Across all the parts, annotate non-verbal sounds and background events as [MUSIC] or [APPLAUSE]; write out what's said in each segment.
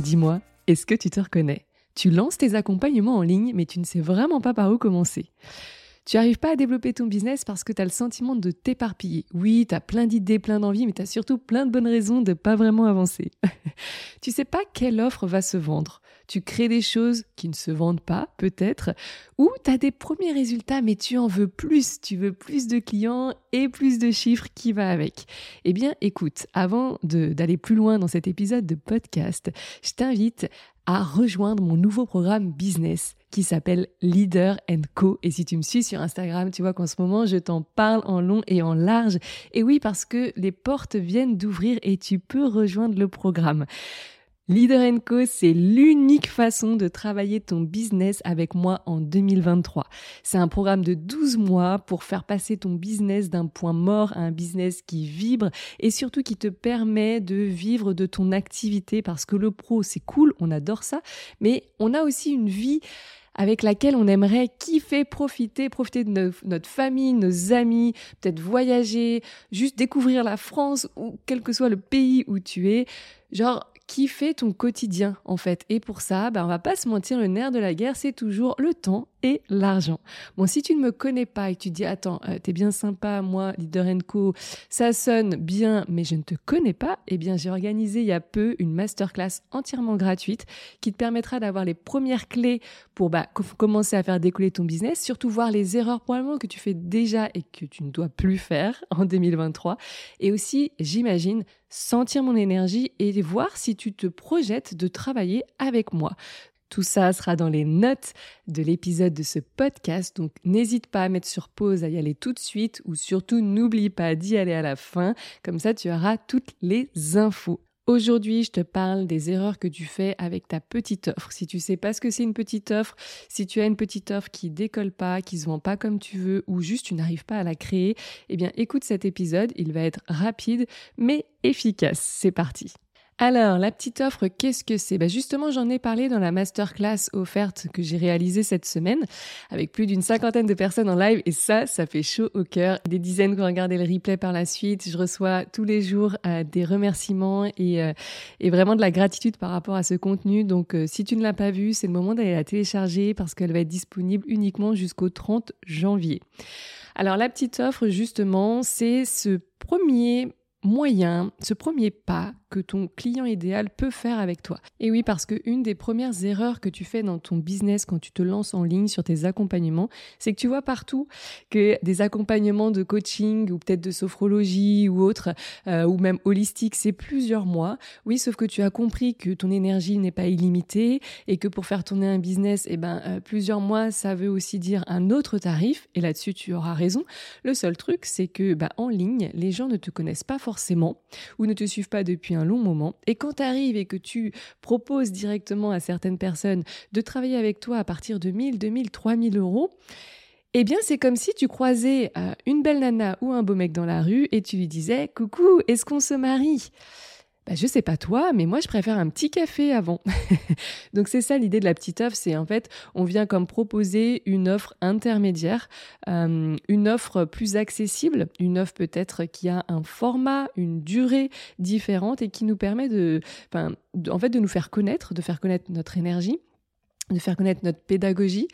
Dis-moi, est-ce que tu te reconnais? Tu lances tes accompagnements en ligne, mais tu ne sais vraiment pas par où commencer. Tu n'arrives pas à développer ton business parce que tu as le sentiment de t'éparpiller. Oui, tu as plein d'idées, plein d'envies, mais tu as surtout plein de bonnes raisons de pas vraiment avancer. [LAUGHS] tu sais pas quelle offre va se vendre. Tu crées des choses qui ne se vendent pas, peut-être, ou tu as des premiers résultats, mais tu en veux plus. Tu veux plus de clients et plus de chiffres qui va avec. Eh bien, écoute, avant d'aller plus loin dans cet épisode de podcast, je t'invite à rejoindre mon nouveau programme business qui s'appelle Leader Co. Et si tu me suis sur Instagram, tu vois qu'en ce moment, je t'en parle en long et en large. Et oui, parce que les portes viennent d'ouvrir et tu peux rejoindre le programme. Leader Co, c'est l'unique façon de travailler ton business avec moi en 2023. C'est un programme de 12 mois pour faire passer ton business d'un point mort à un business qui vibre et surtout qui te permet de vivre de ton activité parce que le pro, c'est cool, on adore ça, mais on a aussi une vie avec laquelle on aimerait kiffer, profiter, profiter de notre famille, nos amis, peut-être voyager, juste découvrir la France ou quel que soit le pays où tu es. Genre, qui fait ton quotidien en fait. Et pour ça, ben, on va pas se mentir, le nerf de la guerre, c'est toujours le temps et l'argent. Bon, si tu ne me connais pas et que tu dis, attends, euh, t'es bien sympa, moi, Leader Co, ça sonne bien, mais je ne te connais pas, eh bien, j'ai organisé il y a peu une masterclass entièrement gratuite qui te permettra d'avoir les premières clés pour bah, commencer à faire décoller ton business, surtout voir les erreurs probablement que tu fais déjà et que tu ne dois plus faire [LAUGHS] en 2023. Et aussi, j'imagine, sentir mon énergie et voir si tu te projettes de travailler avec moi. Tout ça sera dans les notes de l'épisode de ce podcast, donc n'hésite pas à mettre sur pause, à y aller tout de suite, ou surtout n'oublie pas d'y aller à la fin, comme ça tu auras toutes les infos. Aujourd'hui, je te parle des erreurs que tu fais avec ta petite offre. Si tu sais pas ce que c'est une petite offre, si tu as une petite offre qui décolle pas, qui se vend pas comme tu veux ou juste tu n'arrives pas à la créer, eh bien écoute cet épisode, il va être rapide mais efficace. C'est parti. Alors, la petite offre, qu'est-ce que c'est? Bah Justement, j'en ai parlé dans la masterclass offerte que j'ai réalisée cette semaine avec plus d'une cinquantaine de personnes en live et ça, ça fait chaud au cœur. Des dizaines qui ont regardé le replay par la suite. Je reçois tous les jours euh, des remerciements et, euh, et, vraiment de la gratitude par rapport à ce contenu. Donc, euh, si tu ne l'as pas vu, c'est le moment d'aller la télécharger parce qu'elle va être disponible uniquement jusqu'au 30 janvier. Alors, la petite offre, justement, c'est ce premier moyen, ce premier pas que ton client idéal peut faire avec toi. Et oui, parce que une des premières erreurs que tu fais dans ton business quand tu te lances en ligne sur tes accompagnements, c'est que tu vois partout que des accompagnements de coaching ou peut-être de sophrologie ou autre, euh, ou même holistique, c'est plusieurs mois. Oui, sauf que tu as compris que ton énergie n'est pas illimitée et que pour faire tourner un business, eh ben, euh, plusieurs mois, ça veut aussi dire un autre tarif. Et là-dessus, tu auras raison. Le seul truc, c'est que bah, en ligne, les gens ne te connaissent pas forcément ou ne te suivent pas depuis un long moment. Et quand tu arrives et que tu proposes directement à certaines personnes de travailler avec toi à partir de 1000, 2000, 3000 euros, eh bien, c'est comme si tu croisais euh, une belle nana ou un beau mec dans la rue et tu lui disais Coucou, est-ce qu'on se marie? Bah, je sais pas toi, mais moi je préfère un petit café avant. [LAUGHS] Donc c'est ça l'idée de la petite offre, c'est en fait on vient comme proposer une offre intermédiaire, euh, une offre plus accessible, une offre peut-être qui a un format, une durée différente et qui nous permet de, en fait de nous faire connaître, de faire connaître notre énergie de faire connaître notre pédagogie,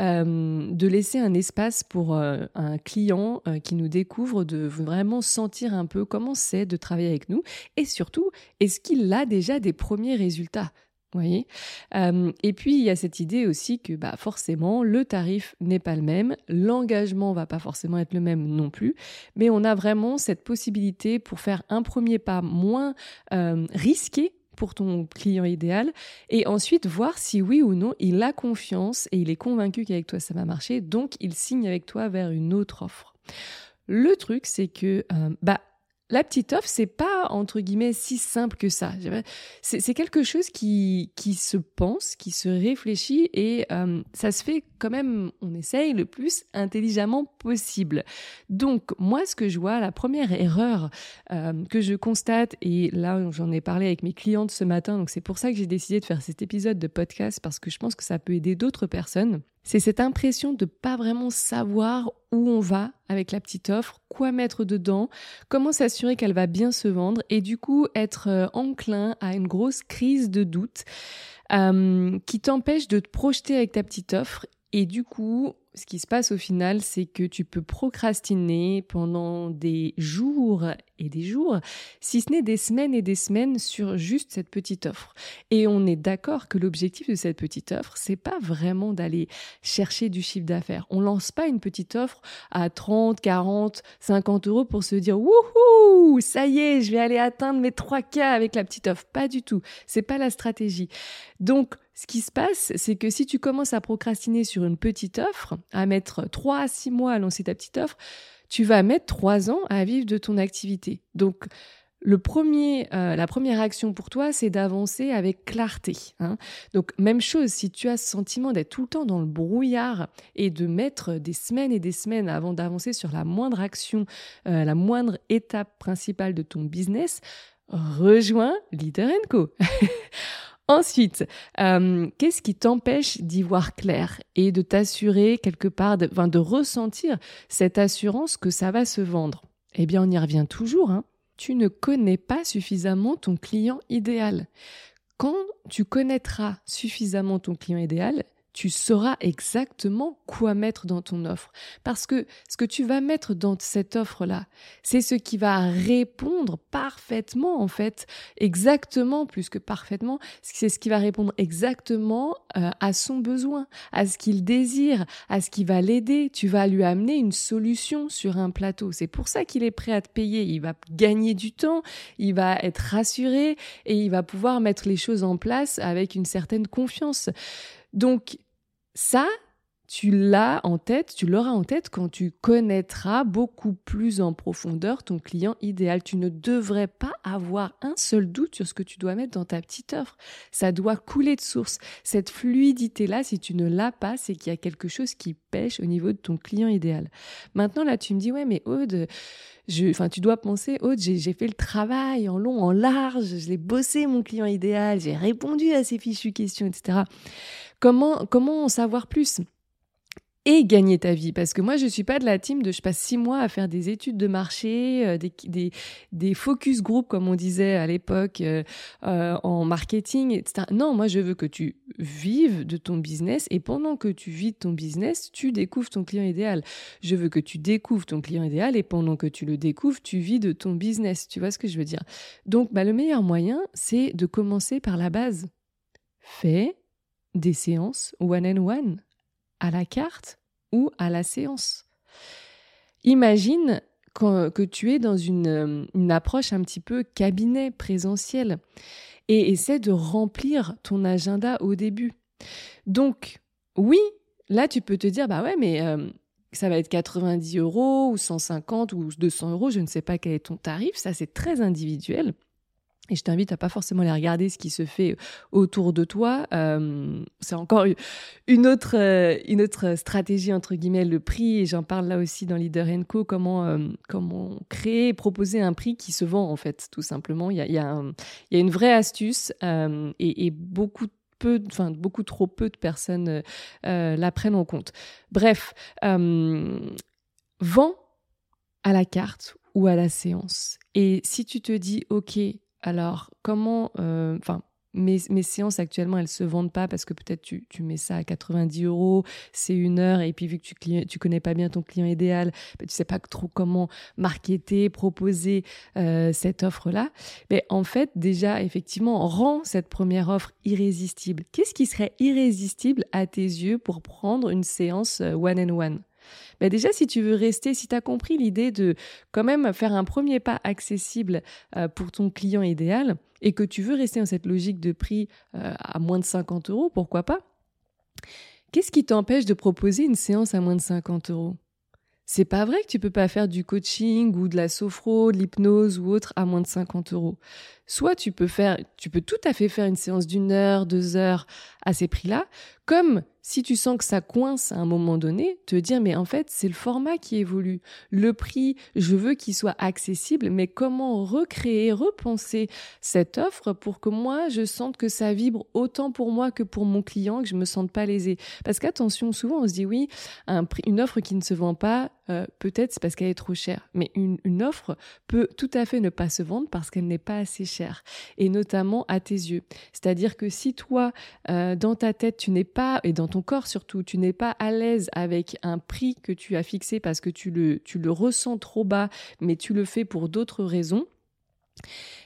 euh, de laisser un espace pour euh, un client euh, qui nous découvre, de vraiment sentir un peu comment c'est de travailler avec nous, et surtout, est-ce qu'il a déjà des premiers résultats voyez? Et puis, il y a cette idée aussi que bah, forcément, le tarif n'est pas le même, l'engagement va pas forcément être le même non plus, mais on a vraiment cette possibilité pour faire un premier pas moins risqué pour ton client idéal et ensuite voir si oui ou non il a confiance et il est convaincu qu'avec toi ça va marcher, donc il signe avec toi vers une autre offre. Le truc, c'est que euh, bah, la petite offre, c'est pas entre guillemets si simple que ça. C'est quelque chose qui, qui se pense, qui se réfléchit et euh, ça se fait quand même, on essaye le plus intelligemment possible. Donc moi, ce que je vois, la première erreur euh, que je constate, et là j'en ai parlé avec mes clientes ce matin, donc c'est pour ça que j'ai décidé de faire cet épisode de podcast parce que je pense que ça peut aider d'autres personnes. C'est cette impression de pas vraiment savoir où on va avec la petite offre, quoi mettre dedans, comment s'assurer qu'elle va bien se vendre et du coup être euh, enclin à une grosse crise de doute euh, qui t'empêche de te projeter avec ta petite offre et du coup ce qui se passe au final, c'est que tu peux procrastiner pendant des jours et des jours, si ce n'est des semaines et des semaines sur juste cette petite offre. Et on est d'accord que l'objectif de cette petite offre, c'est pas vraiment d'aller chercher du chiffre d'affaires. On lance pas une petite offre à 30, 40, 50 euros pour se dire wouhou, ça y est, je vais aller atteindre mes 3K avec la petite offre. Pas du tout. C'est pas la stratégie. Donc, ce qui se passe, c'est que si tu commences à procrastiner sur une petite offre, à mettre 3 à 6 mois à lancer ta petite offre, tu vas mettre 3 ans à vivre de ton activité. Donc, le premier, euh, la première action pour toi, c'est d'avancer avec clarté. Hein. Donc, même chose, si tu as ce sentiment d'être tout le temps dans le brouillard et de mettre des semaines et des semaines avant d'avancer sur la moindre action, euh, la moindre étape principale de ton business, rejoins Leader Co. [LAUGHS] Ensuite, euh, qu'est-ce qui t'empêche d'y voir clair et de t'assurer quelque part, de, de ressentir cette assurance que ça va se vendre? Eh bien, on y revient toujours. Hein. Tu ne connais pas suffisamment ton client idéal. Quand tu connaîtras suffisamment ton client idéal, tu sauras exactement quoi mettre dans ton offre. Parce que ce que tu vas mettre dans cette offre-là, c'est ce qui va répondre parfaitement, en fait, exactement, plus que parfaitement, c'est ce qui va répondre exactement euh, à son besoin, à ce qu'il désire, à ce qui va l'aider. Tu vas lui amener une solution sur un plateau. C'est pour ça qu'il est prêt à te payer. Il va gagner du temps, il va être rassuré et il va pouvoir mettre les choses en place avec une certaine confiance. Donc ça, tu l'as en tête, tu l'auras en tête quand tu connaîtras beaucoup plus en profondeur ton client idéal. Tu ne devrais pas avoir un seul doute sur ce que tu dois mettre dans ta petite offre. Ça doit couler de source. Cette fluidité-là, si tu ne l'as pas, c'est qu'il y a quelque chose qui pêche au niveau de ton client idéal. Maintenant, là, tu me dis, ouais, mais Aude, enfin, tu dois penser, Aude, j'ai fait le travail en long, en large, je l'ai bossé, mon client idéal, j'ai répondu à ses fichues questions, etc. Comment, comment en savoir plus et gagner ta vie? Parce que moi, je suis pas de la team de je passe six mois à faire des études de marché, euh, des, des, focus group, comme on disait à l'époque, euh, euh, en marketing, etc. Non, moi, je veux que tu vives de ton business et pendant que tu vis de ton business, tu découvres ton client idéal. Je veux que tu découvres ton client idéal et pendant que tu le découvres, tu vis de ton business. Tu vois ce que je veux dire? Donc, bah, le meilleur moyen, c'est de commencer par la base. Fais des séances one and one à la carte ou à la séance. Imagine que tu es dans une, une, approche un petit peu cabinet présentiel et essaie de remplir ton agenda au début. Donc, oui, là, tu peux te dire, bah ouais, mais euh, ça va être 90 euros ou 150 ou 200 euros, je ne sais pas quel est ton tarif, ça c'est très individuel. Et je t'invite à pas forcément aller regarder ce qui se fait autour de toi. Euh, c'est encore une autre, euh, une autre stratégie, entre guillemets, le prix. Et j'en parle là aussi dans Leader Co. Comment, euh, comment créer et proposer un prix qui se vend, en fait, tout simplement. Il y a, y a, une vraie astuce et, beaucoup peu, enfin beaucoup trop peu de personnes la prennent en compte. Bref, vends à la carte ou à la séance. Et si tu te dis, OK, alors, comment, euh, enfin, mes, séances actuellement, elles se vendent pas parce que peut-être tu, mets ça à 90 euros, c'est une heure, et puis vu que tu, tu connais pas bien ton client idéal, bah, tu sais pas trop comment marketer, proposer euh, cette offre-là. Mais en fait, déjà, effectivement, rend cette première offre irrésistible. Qu'est-ce qui serait irrésistible à tes yeux pour prendre une séance euh, one and one? Bah, déjà, si tu veux rester, si tu as compris l'idée de quand même faire un premier pas accessible euh, pour ton client idéal et que tu veux rester dans cette logique de prix euh, à moins de 50 euros, pourquoi pas Qu'est-ce qui t'empêche de proposer une séance à moins de 50 euros? C'est pas vrai que tu peux pas faire du coaching ou de la sophro, de l'hypnose ou autre à moins de 50 euros. Soit tu peux tu peux tout à fait faire une séance d'une heure, deux heures à ces prix-là, comme si tu sens que ça coince à un moment donné, te dire mais en fait c'est le format qui évolue. Le prix, je veux qu'il soit accessible, mais comment recréer, repenser cette offre pour que moi je sente que ça vibre autant pour moi que pour mon client, que je me sente pas lésée? Parce qu'attention, souvent on se dit oui, un prix, une offre qui ne se vend pas, euh, peut-être c'est parce qu'elle est trop chère. Mais une, offre peut tout à fait ne pas se vendre parce qu'elle n'est pas assez chère, et notamment à tes yeux. C'est-à-dire que si toi, euh, dans ta tête, tu n'es pas, et dans ton corps surtout, tu n'es pas à l'aise avec un prix que tu as fixé parce que tu le, tu le ressens trop bas, mais tu le fais pour d'autres raisons,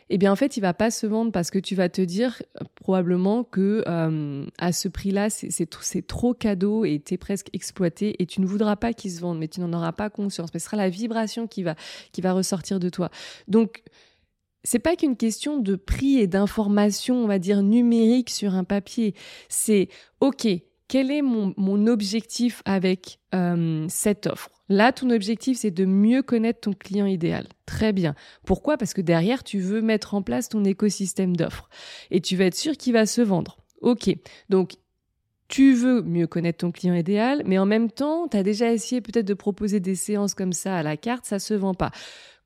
eh bien en fait il va pas se vendre parce que tu vas te dire euh, probablement que euh, à ce prix-là c'est trop cadeau et tu es presque exploité et tu ne voudras pas qu'il se vende mais tu n'en auras pas conscience. Mais ce sera la vibration qui va ressortir de toi. Donc c'est pas qu'une question de prix et d'information, on va dire numérique sur un papier. C'est ok, quel est mon, mon objectif avec euh, cette offre? Là, ton objectif, c'est de mieux connaître ton client idéal. Très bien. Pourquoi? Parce que derrière, tu veux mettre en place ton écosystème d'offres et tu vas être sûr qu'il va se vendre. Ok. Donc, tu veux mieux connaître ton client idéal, mais en même temps, tu as déjà essayé peut-être de proposer des séances comme ça à la carte, ça se vend pas.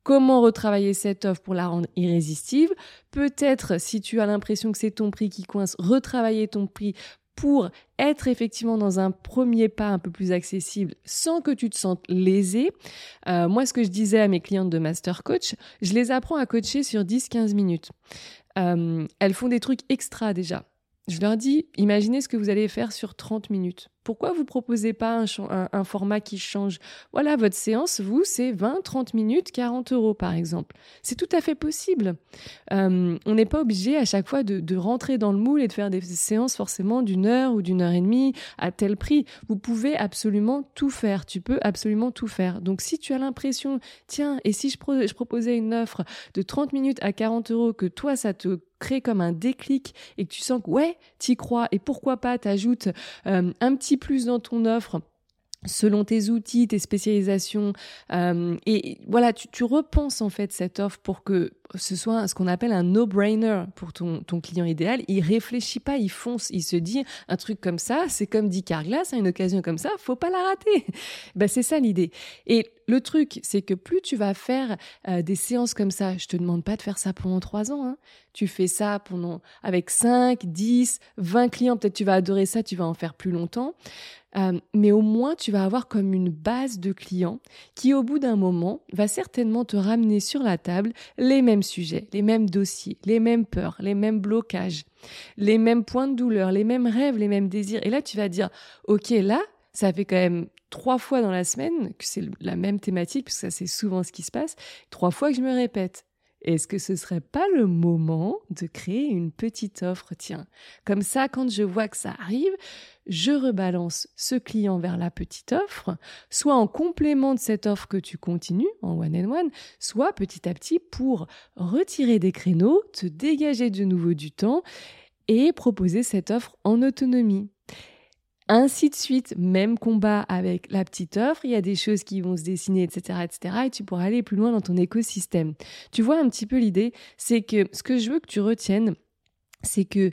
Comment retravailler cette offre pour la rendre irrésistible? Peut-être, si tu as l'impression que c'est ton prix qui coince, retravailler ton prix pour être effectivement dans un premier pas un peu plus accessible sans que tu te sentes lésé. Euh, moi, ce que je disais à mes clientes de Master Coach, je les apprends à coacher sur 10-15 minutes. Euh, elles font des trucs extra déjà. Je leur dis, imaginez ce que vous allez faire sur 30 minutes. Pourquoi vous proposez pas un, format qui change? Voilà, votre séance, vous, c'est 20, 30 minutes, 40 euros par exemple. C'est tout à fait possible. Euh, on n'est pas obligé à chaque fois de, rentrer dans le moule et de faire des séances forcément d'une heure ou d'une heure et demie à tel prix. Vous pouvez absolument tout faire. Tu peux absolument tout faire. Donc si tu as l'impression, tiens, et si je, proposais une offre de 30 minutes à 40 euros, que toi, ça te crée comme un déclic et que tu sens que ouais, t'y crois et pourquoi pas t'ajoutes euh, un petit plus dans ton offre selon tes outils, tes spécialisations. Euh, et voilà, tu, tu, repenses en fait cette offre pour que ce soit ce qu'on appelle un no-brainer pour ton, ton, client idéal. Il réfléchit pas, il fonce, il se dit un truc comme ça, c'est comme dit Carglass, à une occasion comme ça, faut pas la rater. [LAUGHS] ben, c'est ça l'idée. Et le truc, c'est que plus tu vas faire euh, des séances comme ça, je te demande pas de faire ça pendant trois ans. Hein. Tu fais ça pendant avec 5, 10, 20 clients, peut-être tu vas adorer ça, tu vas en faire plus longtemps. Euh, mais au moins, tu vas avoir comme une base de clients qui, au bout d'un moment, va certainement te ramener sur la table les mêmes sujets, les mêmes dossiers, les mêmes peurs, les mêmes blocages, les mêmes points de douleur, les mêmes rêves, les mêmes désirs. Et là, tu vas dire, OK, là, ça fait quand même trois fois dans la semaine que c'est la même thématique, puisque ça c'est souvent ce qui se passe, trois fois que je me répète. Est-ce que ce serait pas le moment de créer une petite offre? Tiens, comme ça, quand je vois que ça arrive, je rebalance ce client vers la petite offre, soit en complément de cette offre que tu continues en one and one, soit petit à petit pour retirer des créneaux, te dégager de nouveau du temps et proposer cette offre en autonomie. Ainsi de suite, même combat avec la petite offre, il y a des choses qui vont se dessiner, etc., etc., et tu pourras aller plus loin dans ton écosystème. Tu vois un petit peu l'idée, c'est que ce que je veux que tu retiennes, c'est que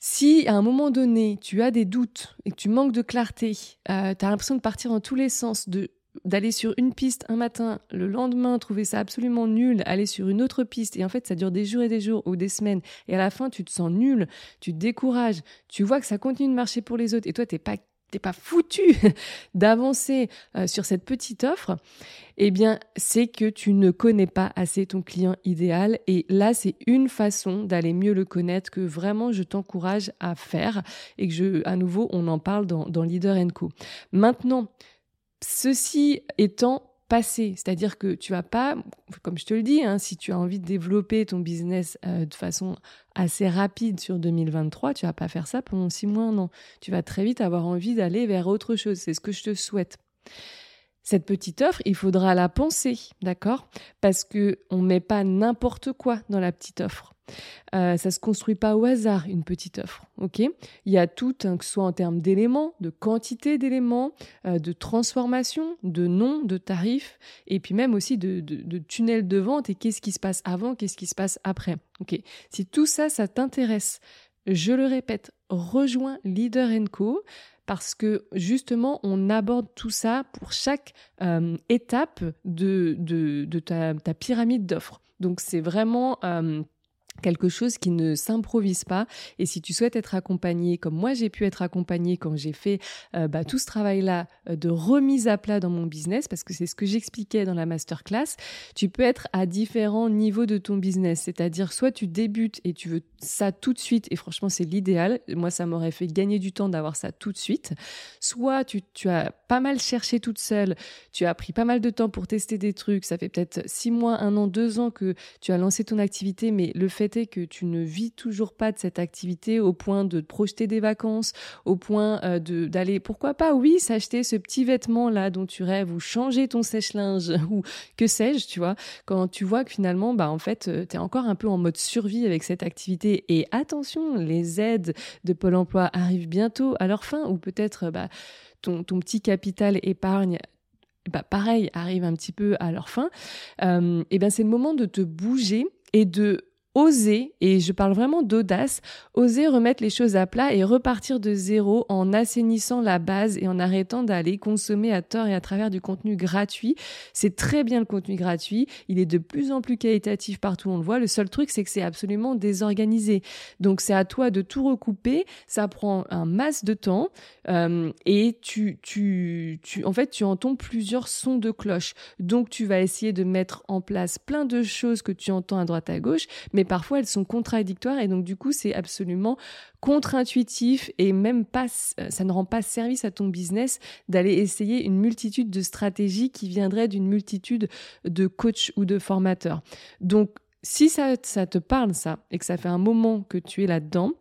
si à un moment donné, tu as des doutes et que tu manques de clarté, euh, tu as l'impression de partir dans tous les sens, de d'aller sur une piste un matin, le lendemain trouver ça absolument nul, aller sur une autre piste et en fait ça dure des jours et des jours ou des semaines et à la fin tu te sens nul, tu te décourages, tu vois que ça continue de marcher pour les autres et toi t'es pas t'es pas foutu [LAUGHS] d'avancer euh, sur cette petite offre, eh bien, c'est que tu ne connais pas assez ton client idéal. Et là, c'est une façon d'aller mieux le connaître que vraiment je t'encourage à faire et que je, à nouveau, on en parle dans, dans Leader Co. Maintenant, Ceci étant passé, c'est-à-dire que tu vas pas, comme je te le dis, hein, si tu as envie de développer ton business euh, de façon assez rapide sur 2023, tu vas pas faire ça pendant six mois, non. Tu vas très vite avoir envie d'aller vers autre chose. C'est ce que je te souhaite. Cette petite offre, il faudra la penser, d'accord? Parce que on met pas n'importe quoi dans la petite offre. Euh, ça se construit pas au hasard une petite offre, ok? Il y a tout, que ce soit en termes d'éléments, de quantité d'éléments, euh, de transformation, de nom, de tarifs, et puis même aussi de, de, de vente et qu'est-ce qui se passe avant, qu'est-ce qui se passe après. Ok? Si tout ça, ça t'intéresse, je le répète, rejoins Leader Co parce que justement, on aborde tout ça pour chaque euh, étape de, ta, pyramide d'offres. Donc c'est vraiment... Euh, quelque chose qui ne s'improvise pas. Et si tu souhaites être accompagné, comme moi j'ai pu être accompagné quand j'ai fait euh, bah, tout ce travail-là euh, de remise à plat dans mon business, parce que c'est ce que j'expliquais dans la masterclass, tu peux être à différents niveaux de ton business. C'est-à-dire soit tu débutes et tu veux ça tout de suite, et franchement c'est l'idéal. Moi ça m'aurait fait gagner du temps d'avoir ça tout de suite. Soit tu, tu as pas mal cherché toute seule, tu as pris pas mal de temps pour tester des trucs, ça fait peut-être six mois, un an, deux ans que tu as lancé ton activité, mais le fait que tu ne vis toujours pas de cette activité au point de projeter des vacances, au point euh, d'aller, pourquoi pas, oui, s'acheter ce petit vêtement là dont tu rêves ou changer ton sèche-linge [LAUGHS] ou que sais-je, tu vois, quand tu vois que finalement, bah en fait, euh, tu es encore un peu en mode survie avec cette activité et attention, les aides de Pôle Emploi arrivent bientôt. À leur fin ou peut-être bah, ton, petit capital épargne bah, pareil, arrive un petit peu à leur fin, euh, et ben c'est le moment de te bouger et de oser, et je parle vraiment d'audace, oser remettre les choses à plat et repartir de zéro en assainissant la base et en arrêtant d'aller consommer à tort et à travers du contenu gratuit. C'est très bien le contenu gratuit, il est de plus en plus qualitatif partout, on le voit. Le seul truc, c'est que c'est absolument désorganisé. Donc c'est à toi de tout recouper, ça prend un masse de temps euh, et tu, tu, tu, en fait, tu entends plusieurs sons de cloche. Donc tu vas essayer de mettre en place plein de choses que tu entends à droite à gauche, mais mais parfois elles sont contradictoires et donc du coup c'est absolument contre-intuitif et même pas, ça ne rend pas service à ton business d'aller essayer une multitude de stratégies qui viendraient d'une multitude de coachs ou de formateurs. Donc si ça, ça te parle ça et que ça fait un moment que tu es là-dedans,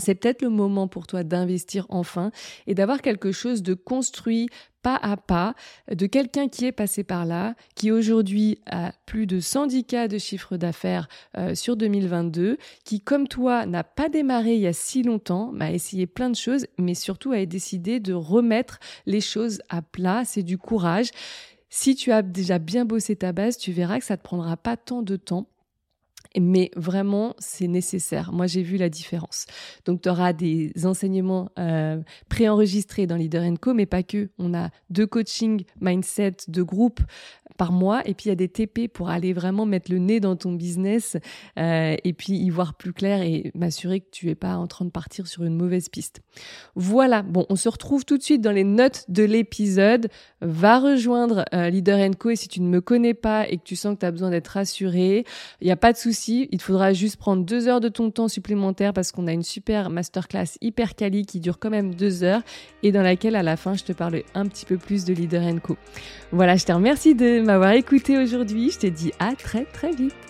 c'est peut-être le moment pour toi d'investir enfin et d'avoir quelque chose de construit pas à pas de quelqu'un qui est passé par là, qui aujourd'hui a plus de 110 cas de chiffre d'affaires euh, sur 2022, qui comme toi n'a pas démarré il y a si longtemps, m'a essayé plein de choses, mais surtout a décidé de remettre les choses à plat. C'est du courage. Si tu as déjà bien bossé ta base, tu verras que ça ne te prendra pas tant de temps mais vraiment, c'est nécessaire. Moi, j'ai vu la différence. Donc, tu auras des enseignements euh, préenregistrés dans Leader Co, mais pas que. On a deux coachings mindset de groupe par mois, et puis il y a des TP pour aller vraiment mettre le nez dans ton business euh, et puis y voir plus clair et m'assurer que tu es pas en train de partir sur une mauvaise piste. Voilà. Bon, on se retrouve tout de suite dans les notes de l'épisode. Va rejoindre euh, Leader Co et si tu ne me connais pas et que tu sens que tu as besoin d'être rassuré, il n'y a pas de souci il te faudra juste prendre deux heures de ton temps supplémentaire parce qu'on a une super masterclass hyper quali qui dure quand même deux heures et dans laquelle à la fin je te parle un petit peu plus de Leader Co. Voilà, je te remercie m'avoir écouté aujourd'hui. Je te dis à très très vite.